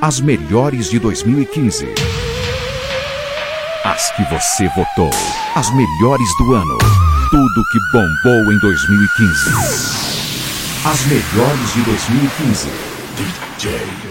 As melhores de 2015. As que você votou. As melhores do ano. Tudo que bombou em 2015. As melhores de 2015. DJ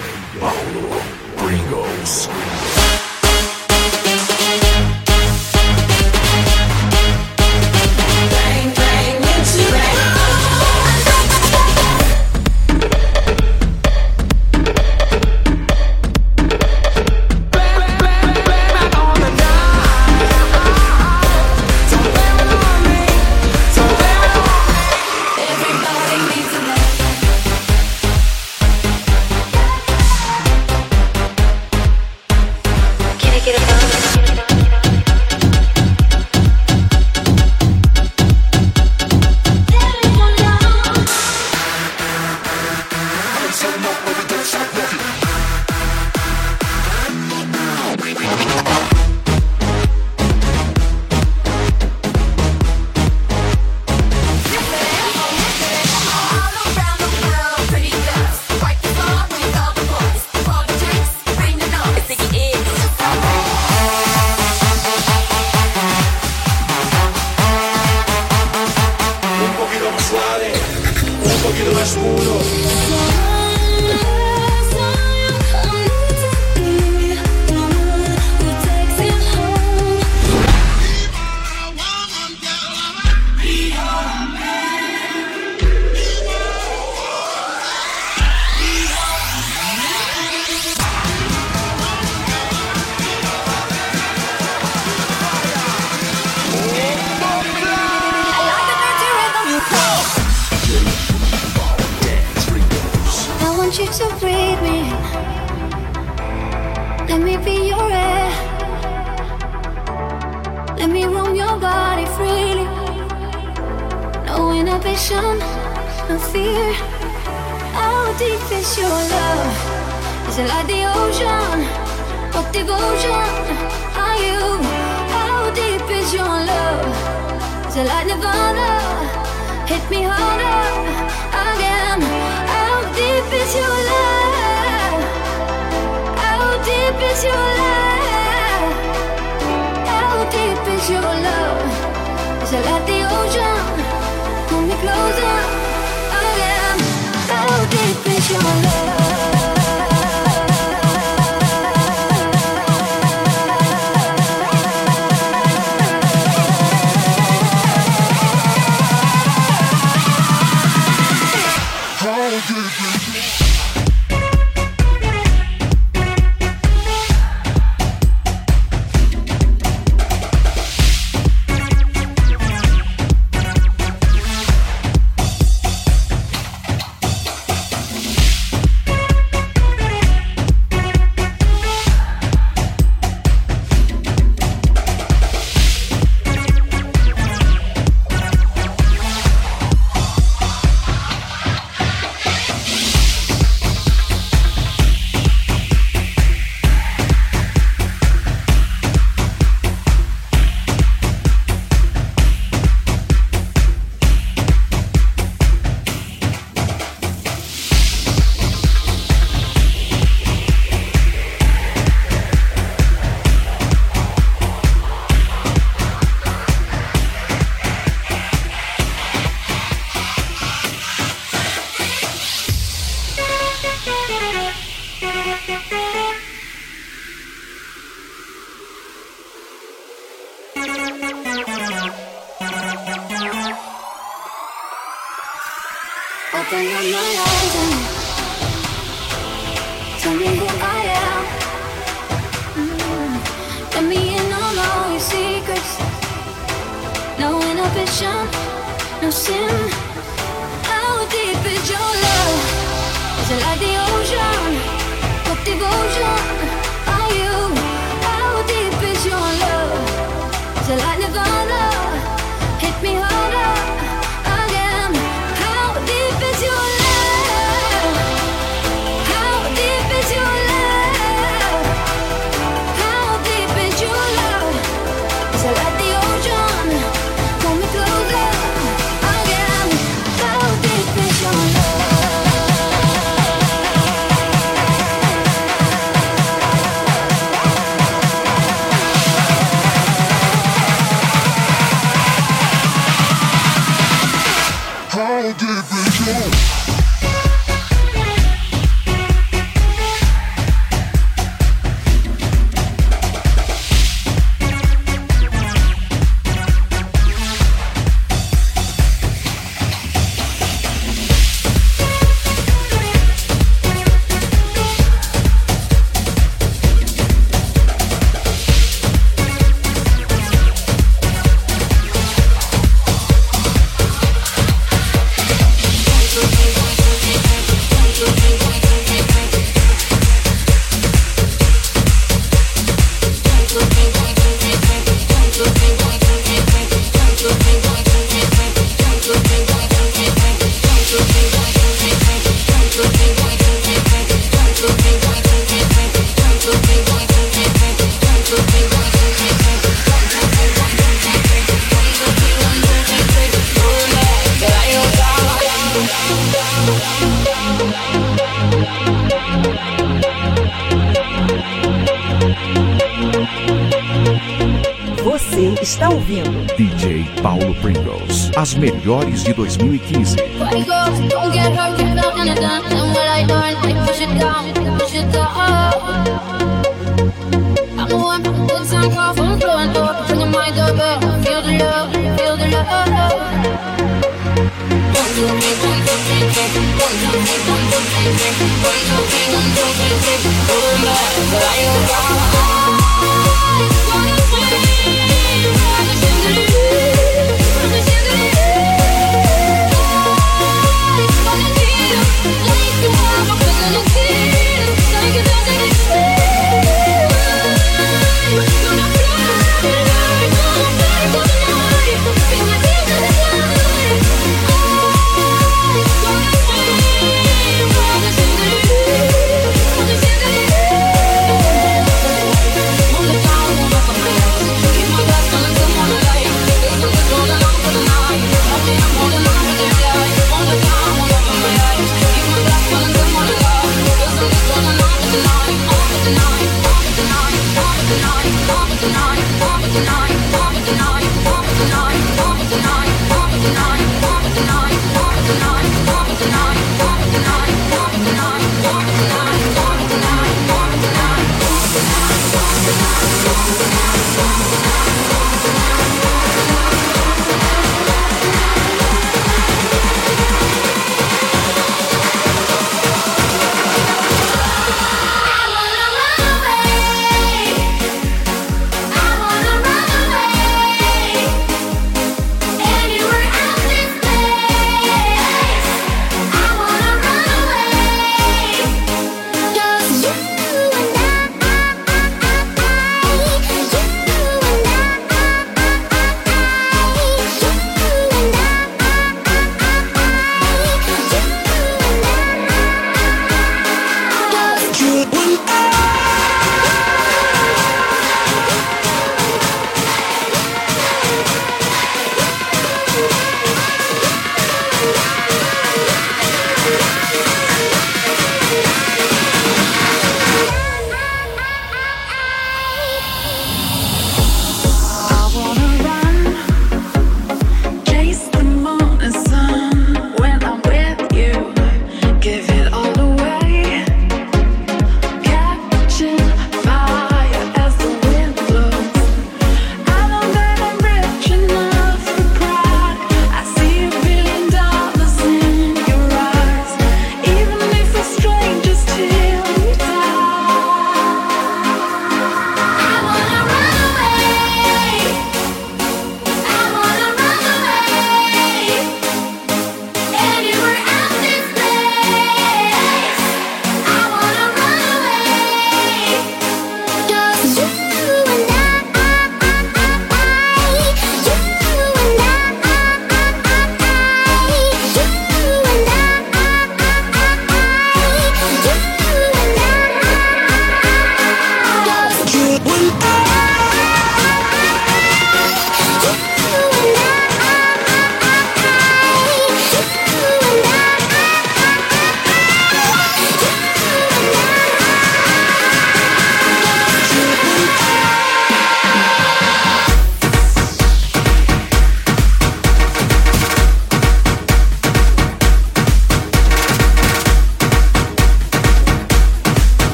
de 2015.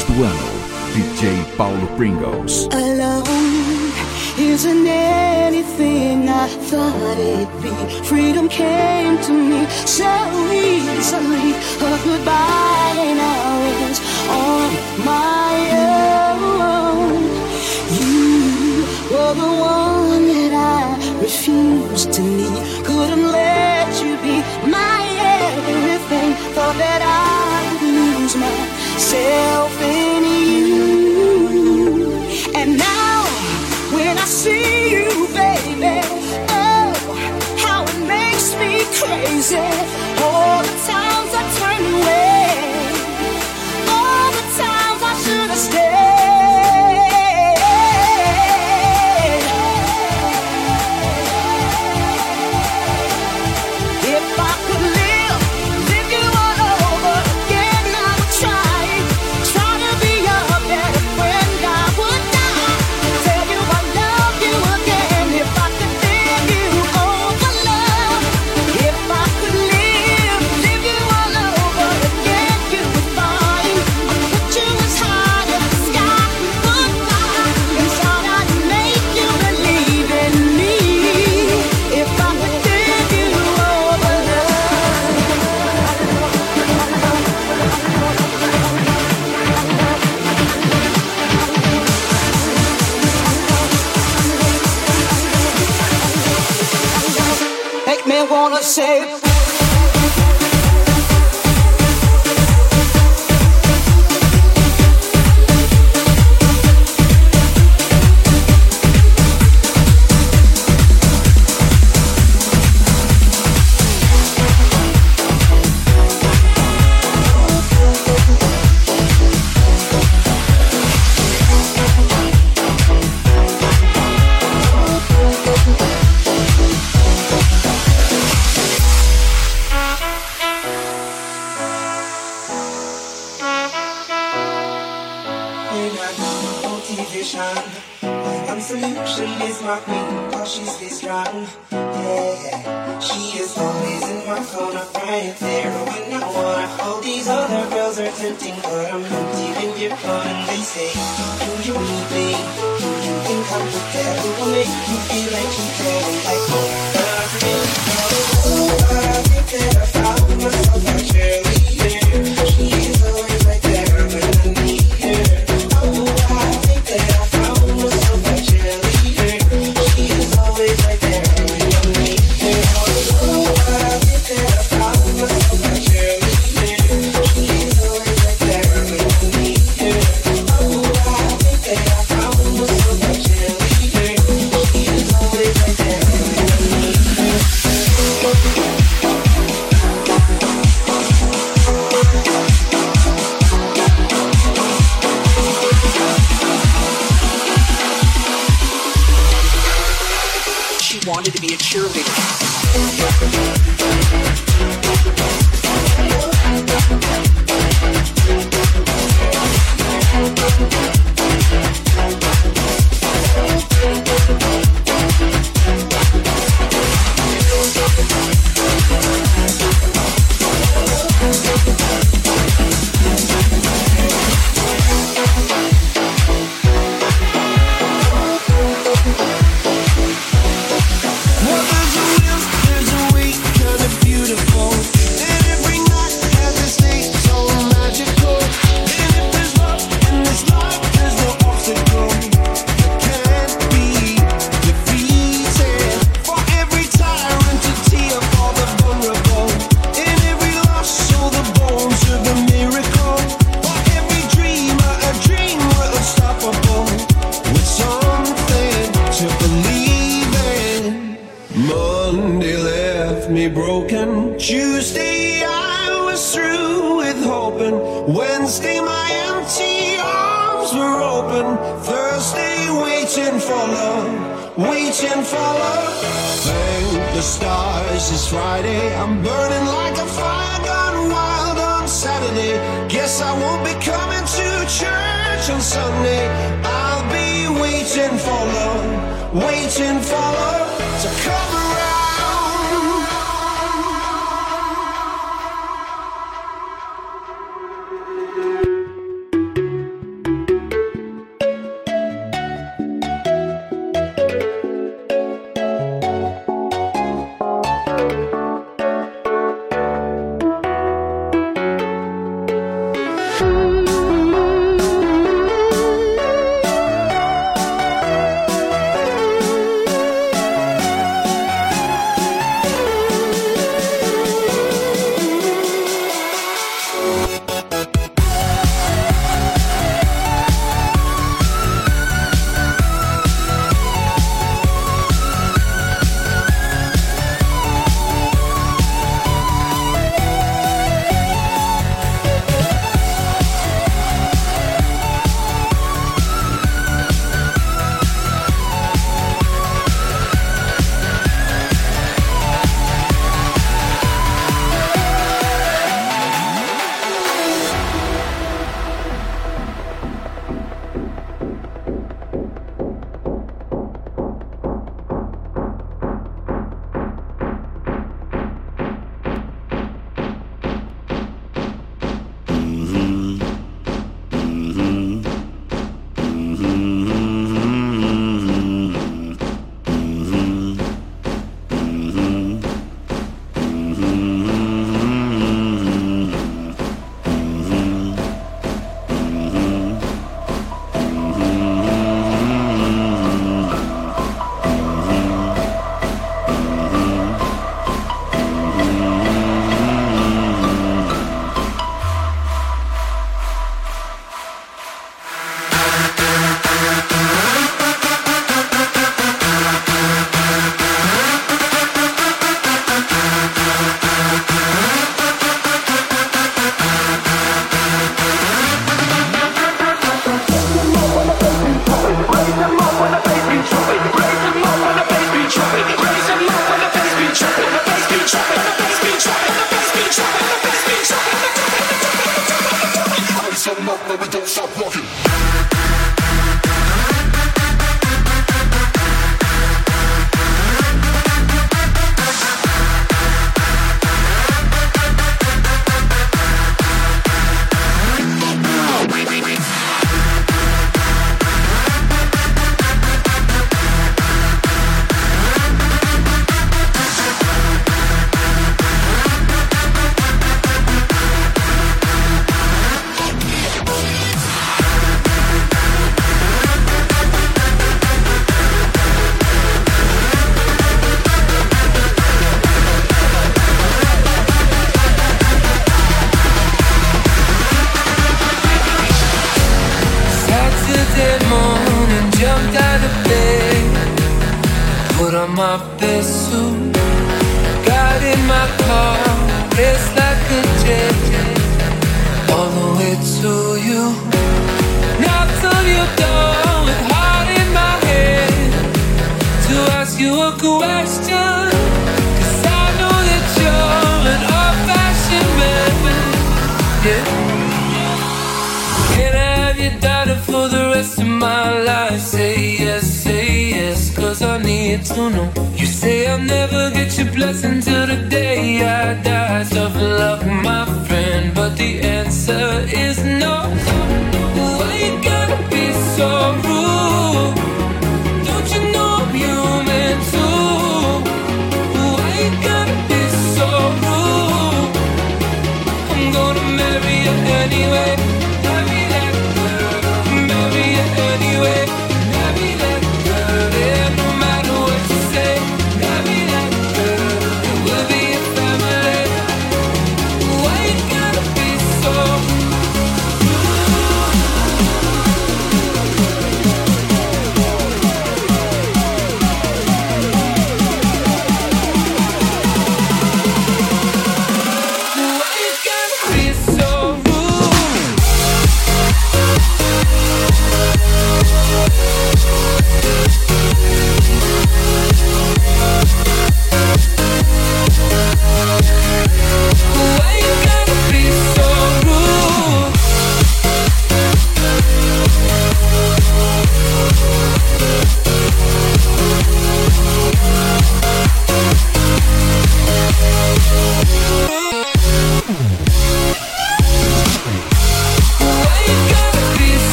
do ano. solution is my queen, cause she's this strong. Yeah, she is always in my corner, right there when I wanna. All these other girls are tempting, but I'm empty when you're gone. They say, Do you need me? Do you think I'm the devil? Will make you feel like you're Like, oh.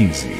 2015.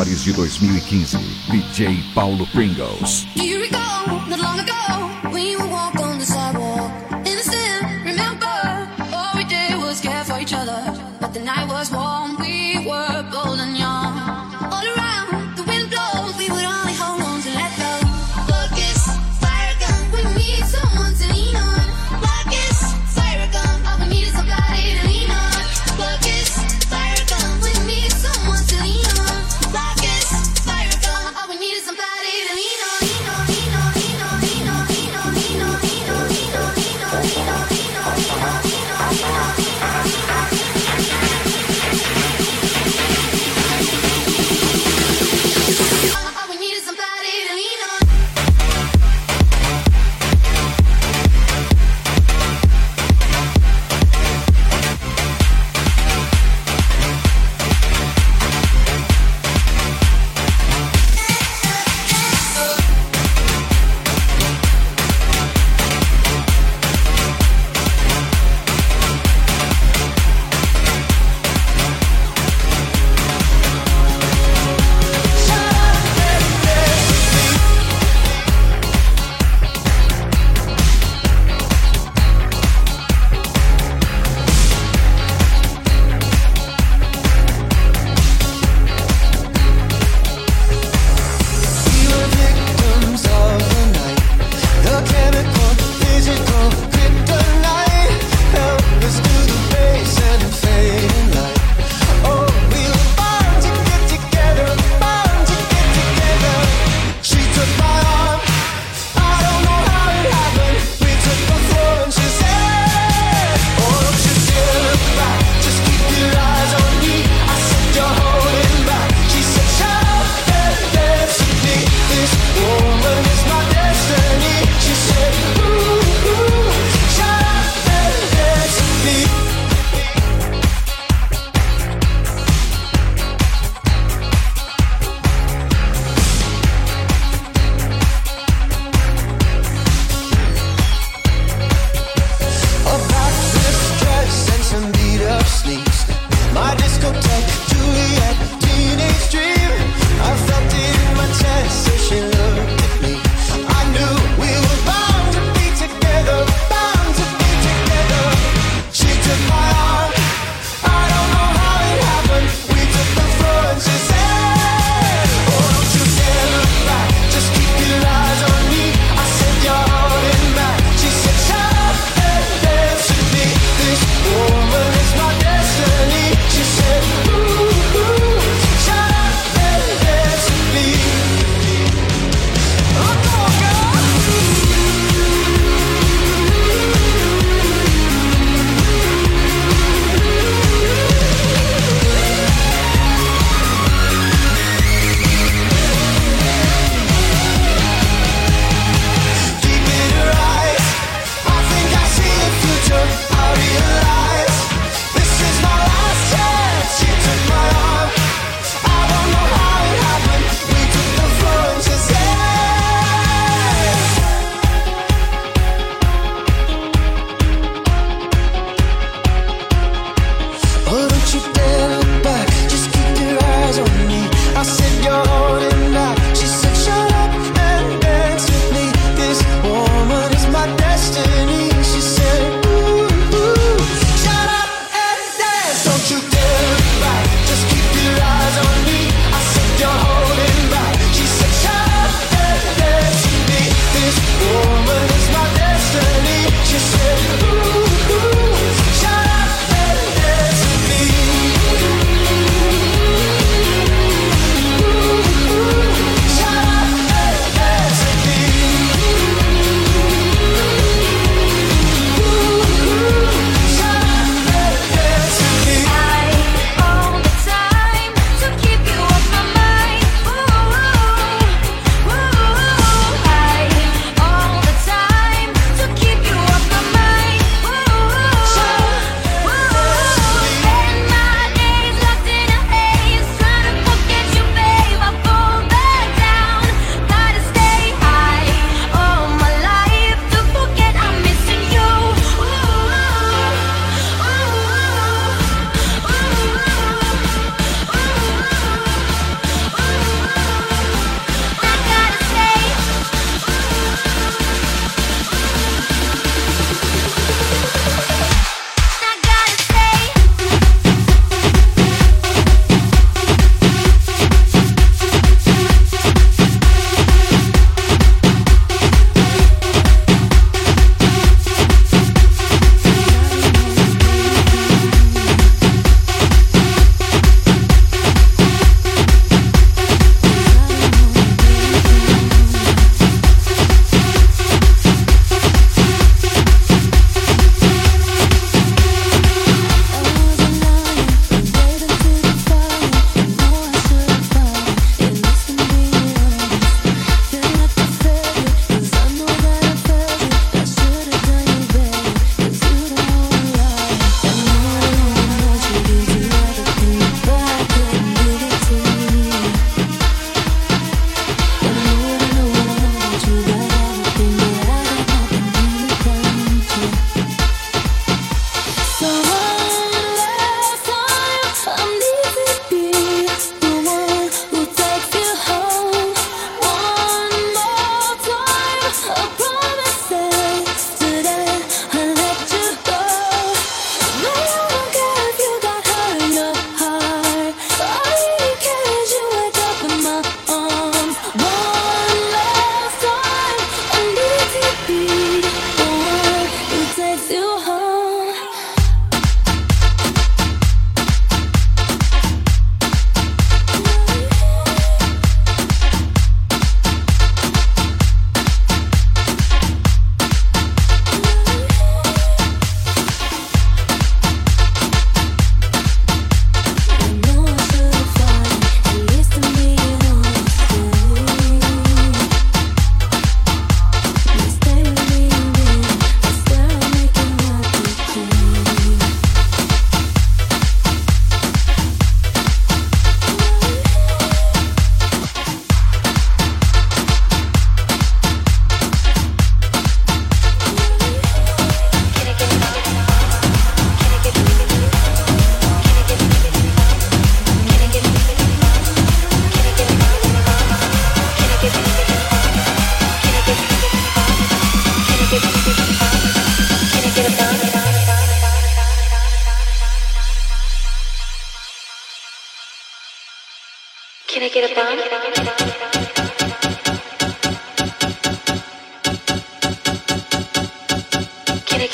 Melhores de 2015. DJ Paulo Pringles.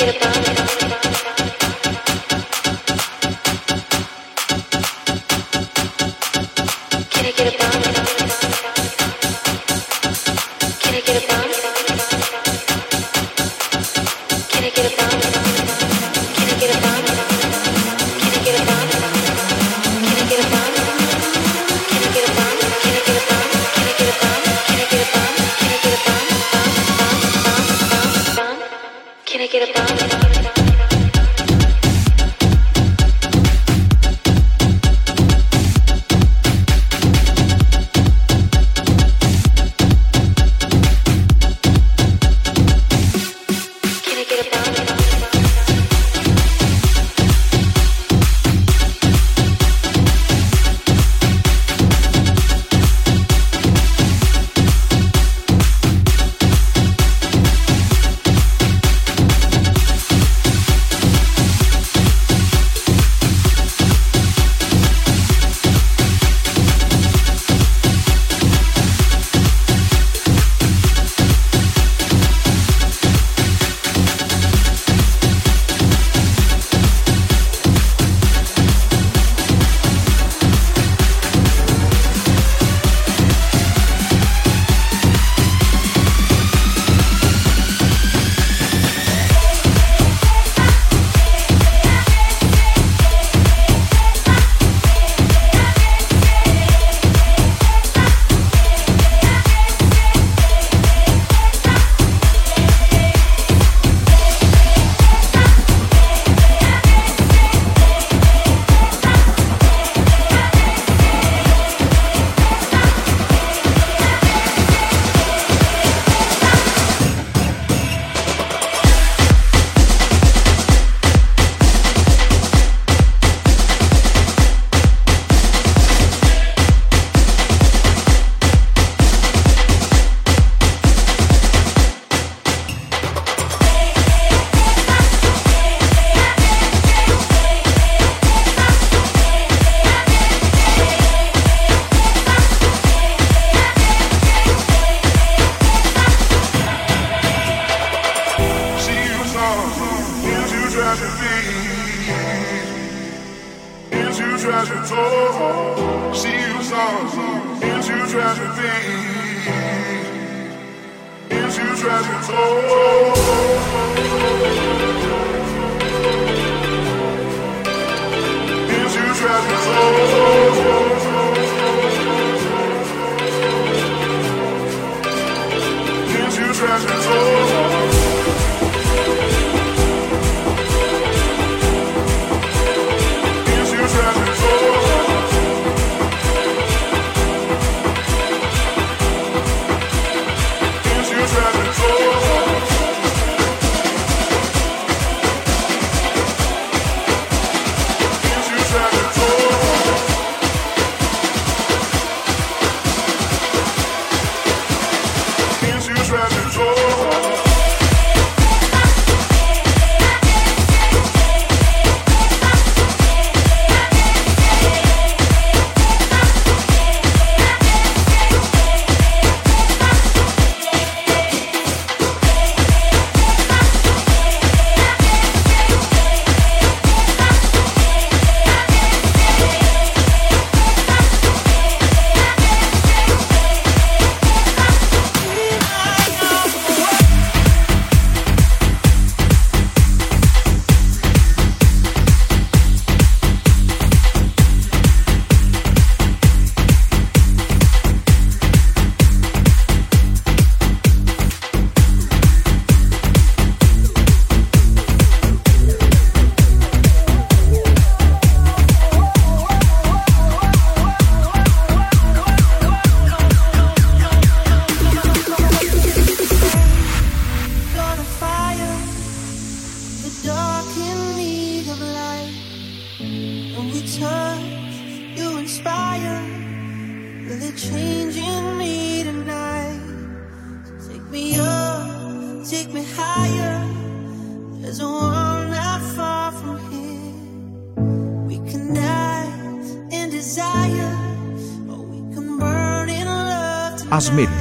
Goodbye.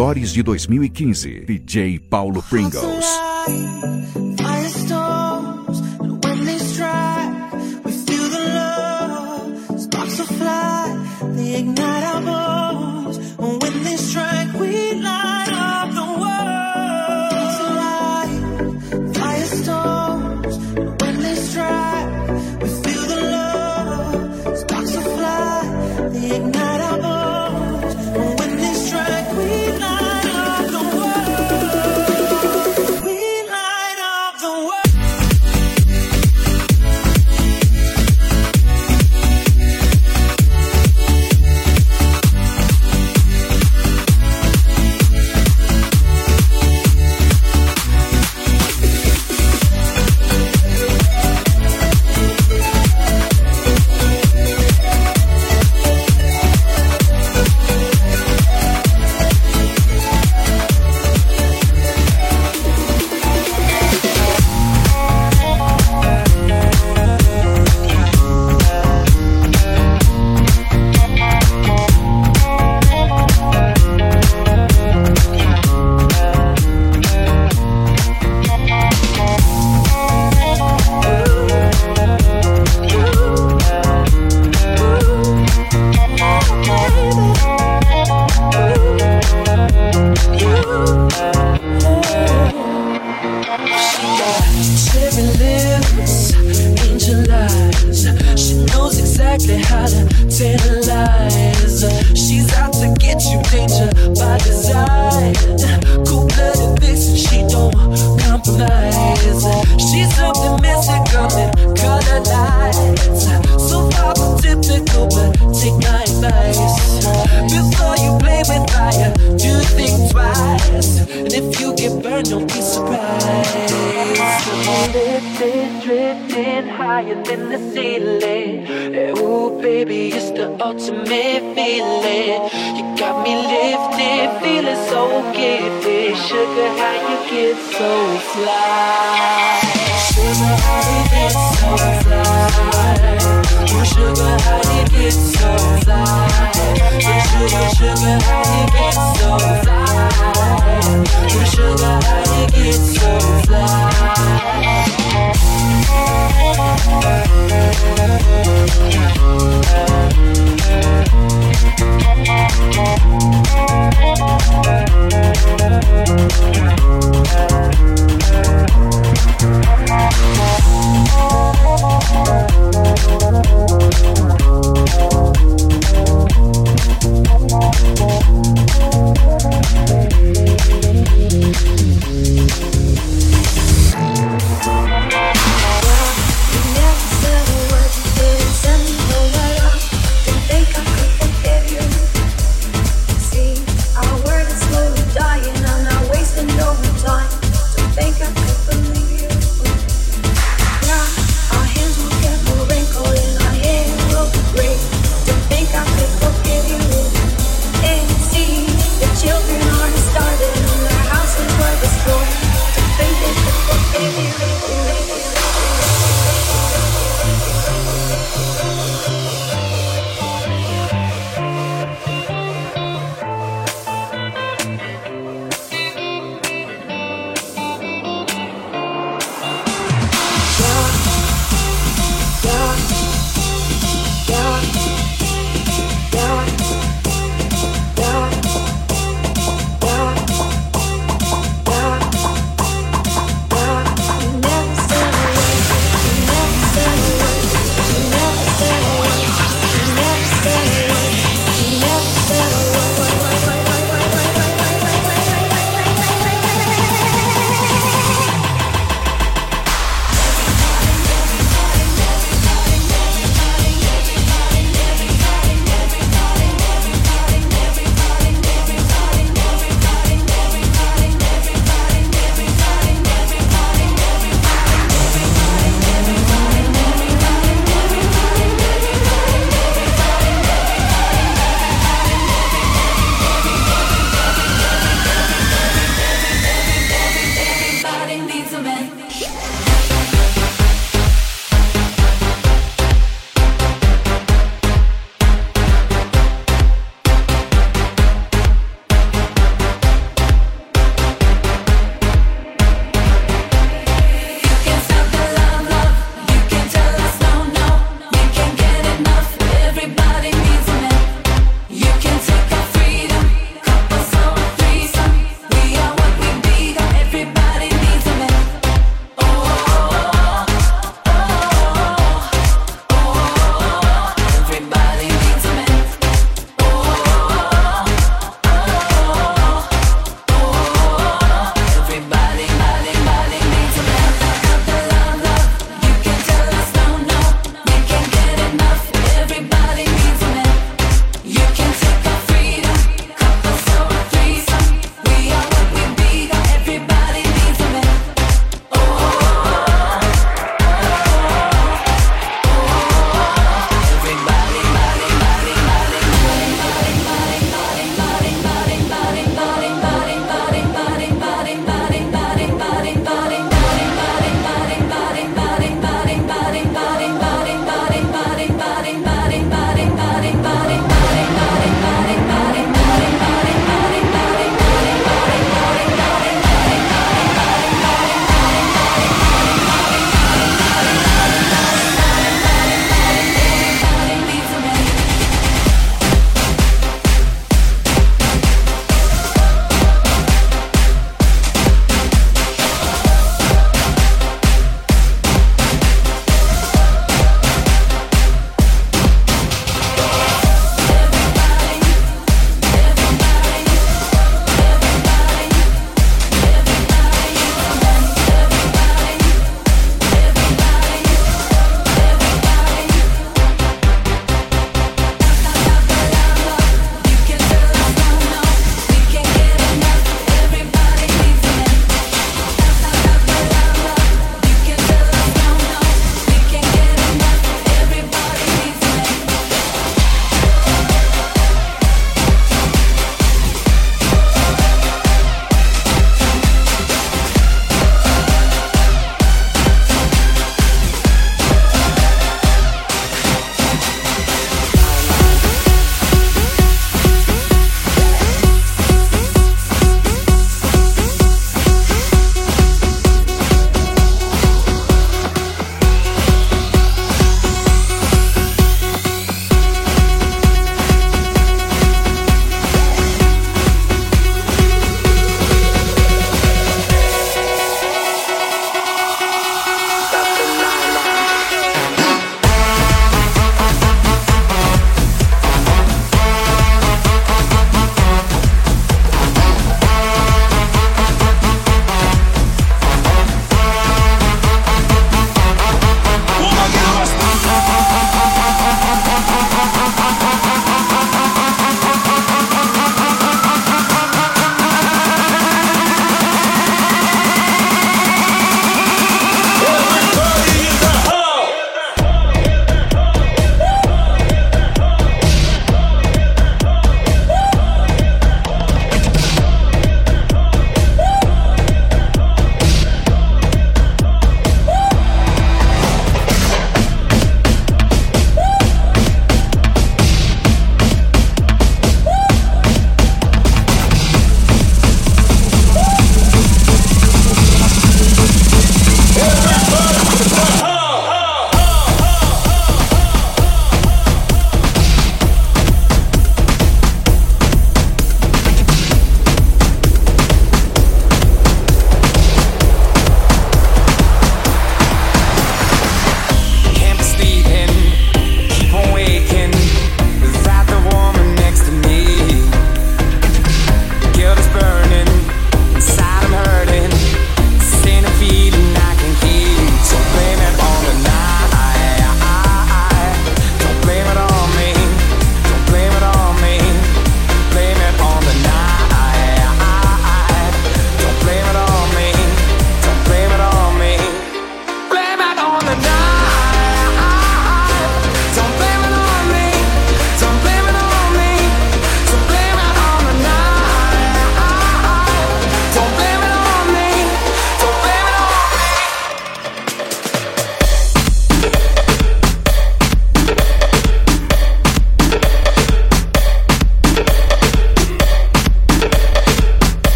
melhores de 2015. DJ Paulo Pringles. sugar, how you get so fly. Sugar, how you get so fly. Oh, sugar, how you get so fly. Oh, sugar, sugar, how you get so fly. Oh, sugar, how you get so fly.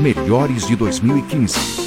Melhores de 2015.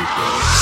This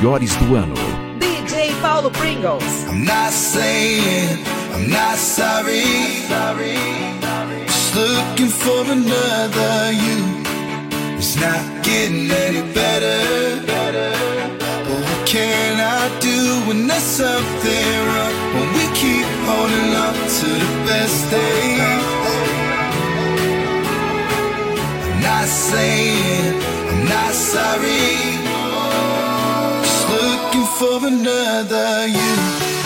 melhores do ano. DJ Paulo Pringles. I'm not saying I'm not sorry. Just looking for another you. It's not getting any better. Better. But what can I do when there's something wrong. When we keep holding on to the best days. I'm not saying I'm not sorry. For another you.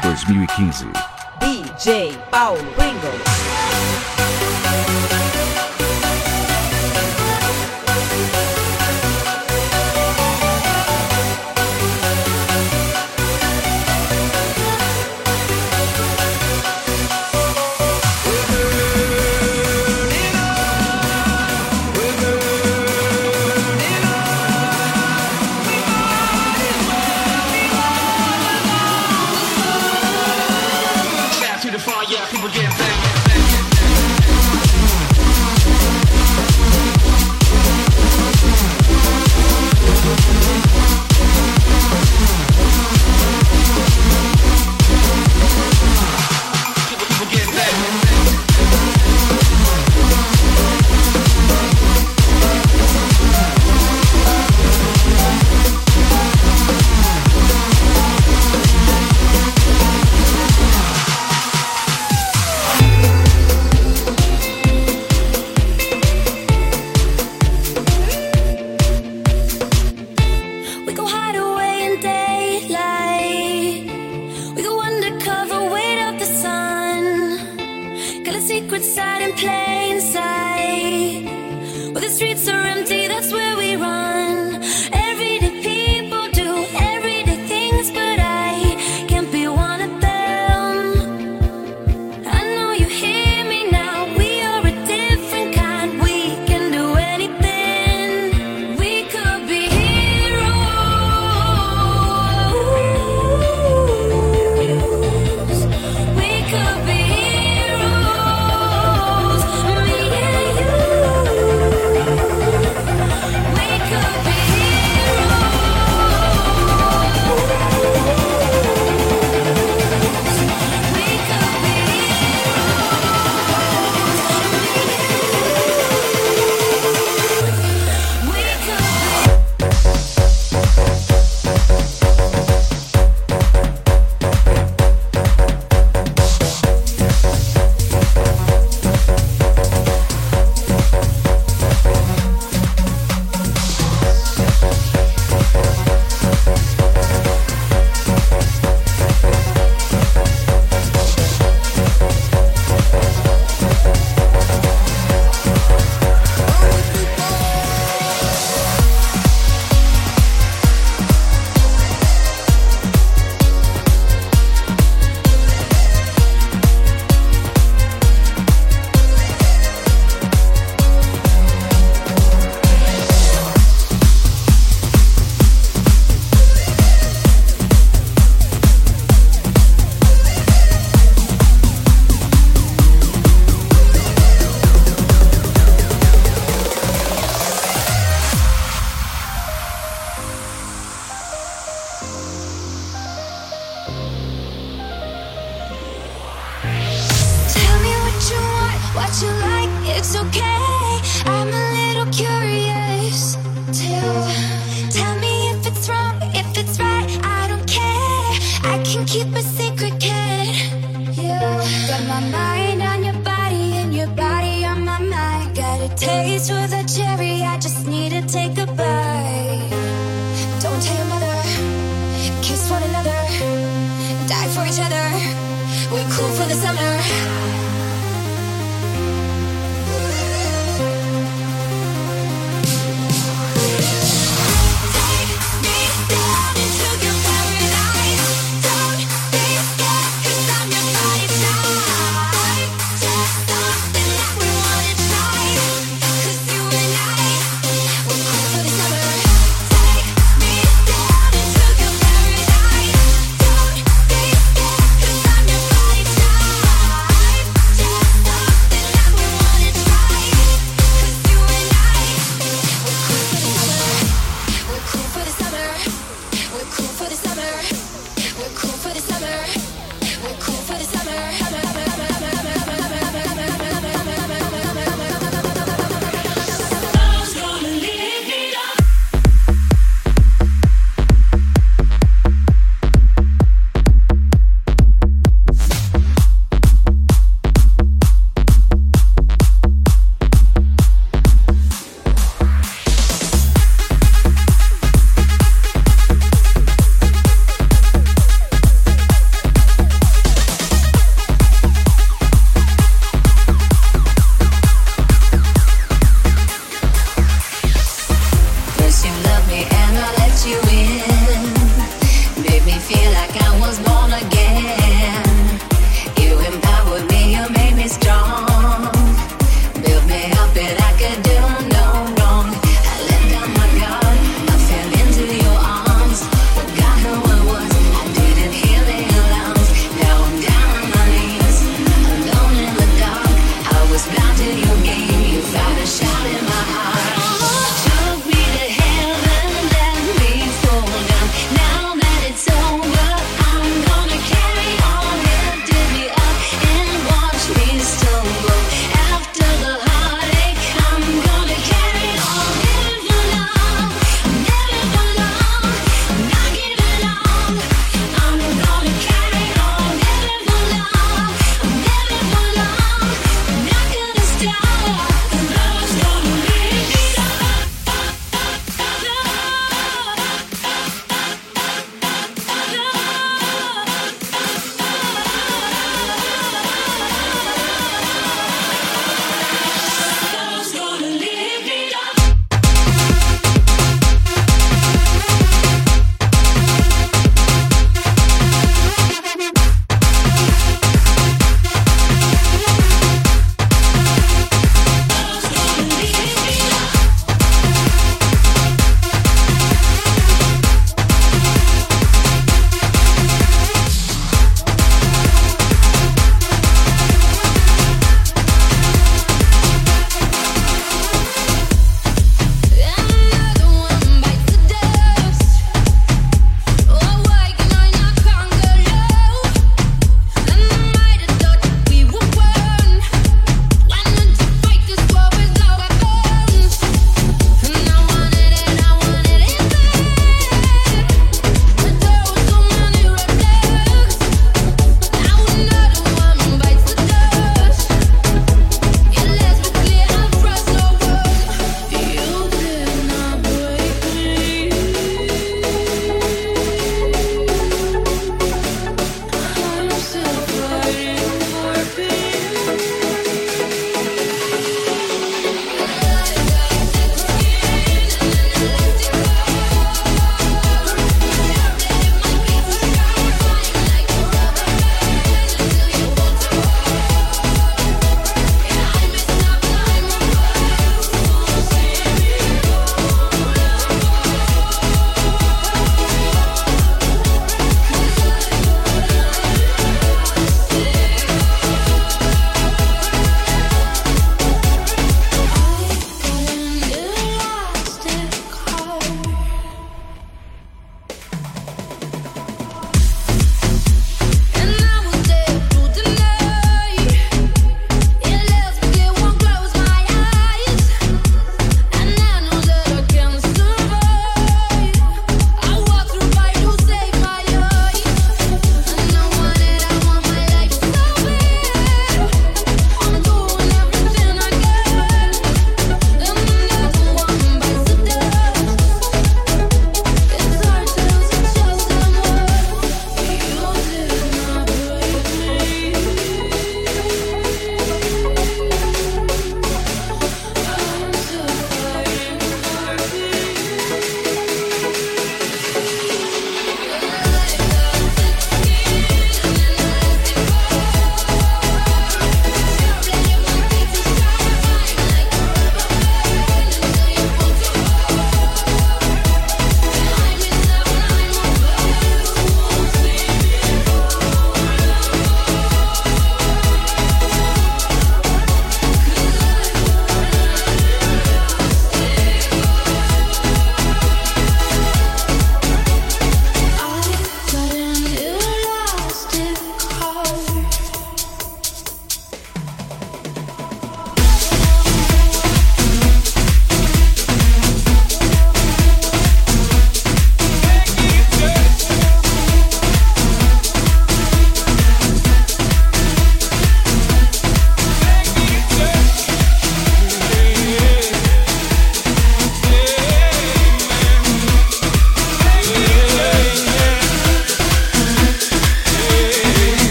De 2015. DJ Paulo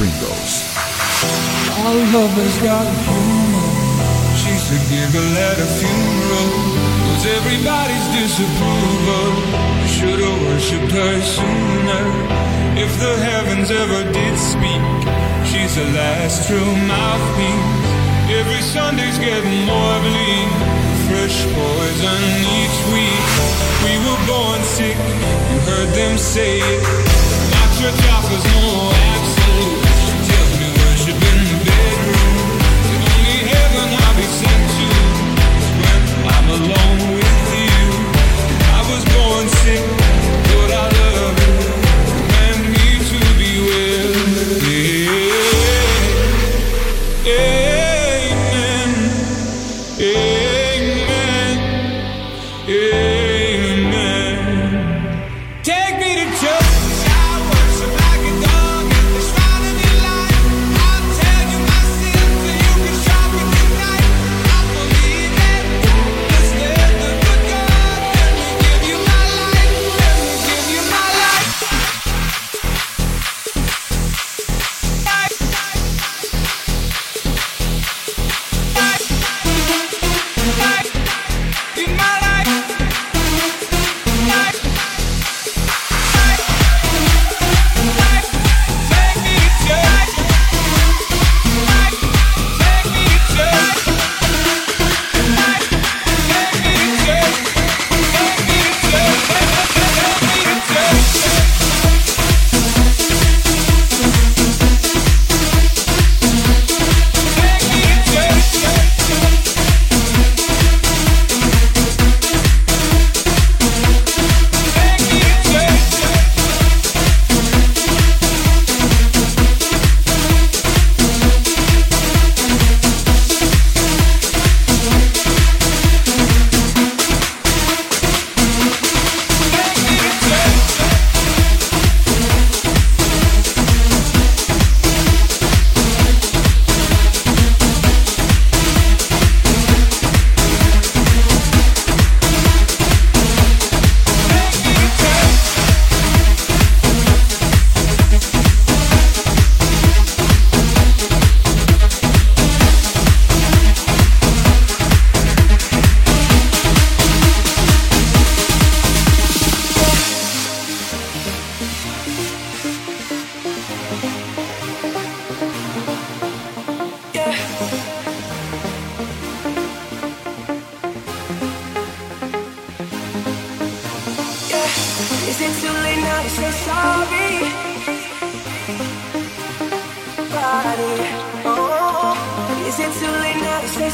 Pringles. All lovers got a funeral. She should giggle at a funeral. Was everybody's disapproval. Should've worshipped her sooner. If the heavens ever did speak, she's the last true mouthpiece. Every Sunday's getting more bleak. Fresh poison each week. We were born sick. You heard them say it. Not your job no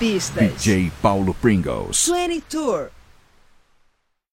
pistas. DJ Paulo Pringles. 20 Tour